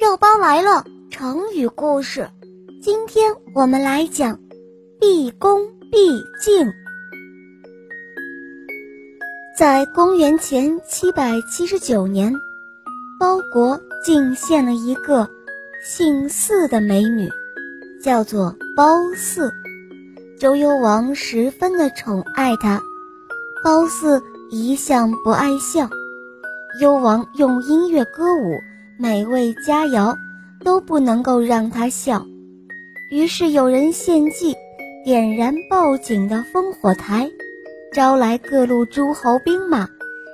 肉包来了，成语故事。今天我们来讲“毕恭毕敬”。在公元前七百七十九年，包国进献了一个姓姒的美女，叫做褒姒。周幽王十分的宠爱她，褒姒一向不爱笑，幽王用音乐歌舞。美味佳肴都不能够让他笑，于是有人献计，点燃报警的烽火台，招来各路诸侯兵马，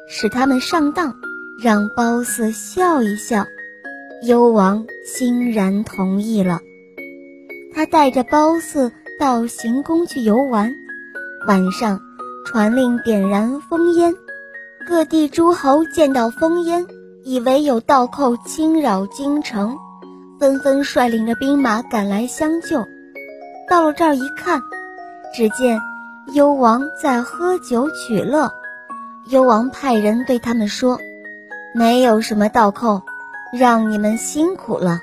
使他们上当，让褒姒笑一笑。幽王欣然同意了，他带着褒姒到行宫去游玩，晚上传令点燃烽烟，各地诸侯见到烽烟。以为有盗寇侵扰京城，纷纷率领着兵马赶来相救。到了这儿一看，只见幽王在喝酒取乐。幽王派人对他们说：“没有什么盗寇，让你们辛苦了。”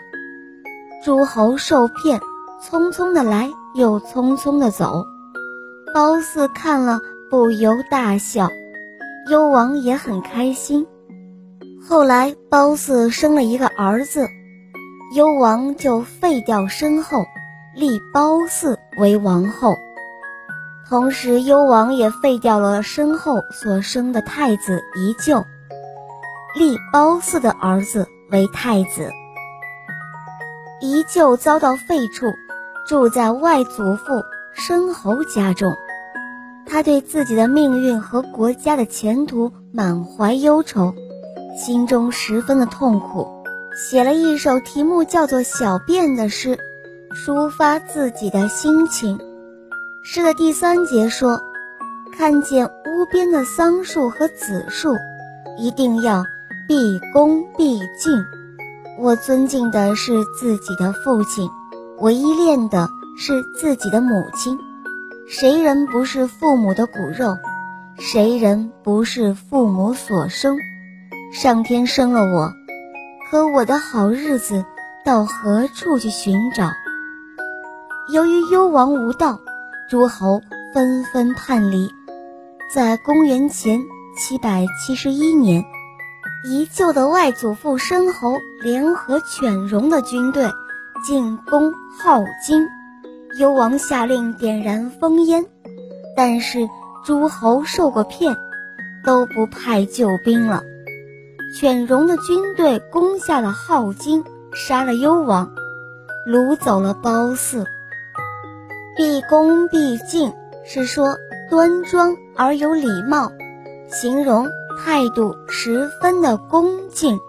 诸侯受骗，匆匆的来，又匆匆的走。褒姒看了，不由大笑。幽王也很开心。后来，褒姒生了一个儿子，幽王就废掉申后，立褒姒为王后。同时，幽王也废掉了申后所生的太子宜臼，立褒姒的儿子为太子。宜臼遭到废黜，住在外祖父申侯家中。他对自己的命运和国家的前途满怀忧愁。心中十分的痛苦，写了一首题目叫做《小便》的诗，抒发自己的心情。诗的第三节说：“看见屋边的桑树和紫树，一定要毕恭毕敬。我尊敬的是自己的父亲，我依恋的是自己的母亲。谁人不是父母的骨肉？谁人不是父母所生？”上天生了我，可我的好日子到何处去寻找？由于幽王无道，诸侯纷纷叛离。在公元前七百七十一年，宜臼的外祖父申侯联合犬戎的军队进攻镐京，幽王下令点燃烽烟，但是诸侯受过骗，都不派救兵了。犬戎的军队攻下了镐京，杀了幽王，掳走了褒姒。毕恭毕敬是说端庄而有礼貌，形容态度十分的恭敬。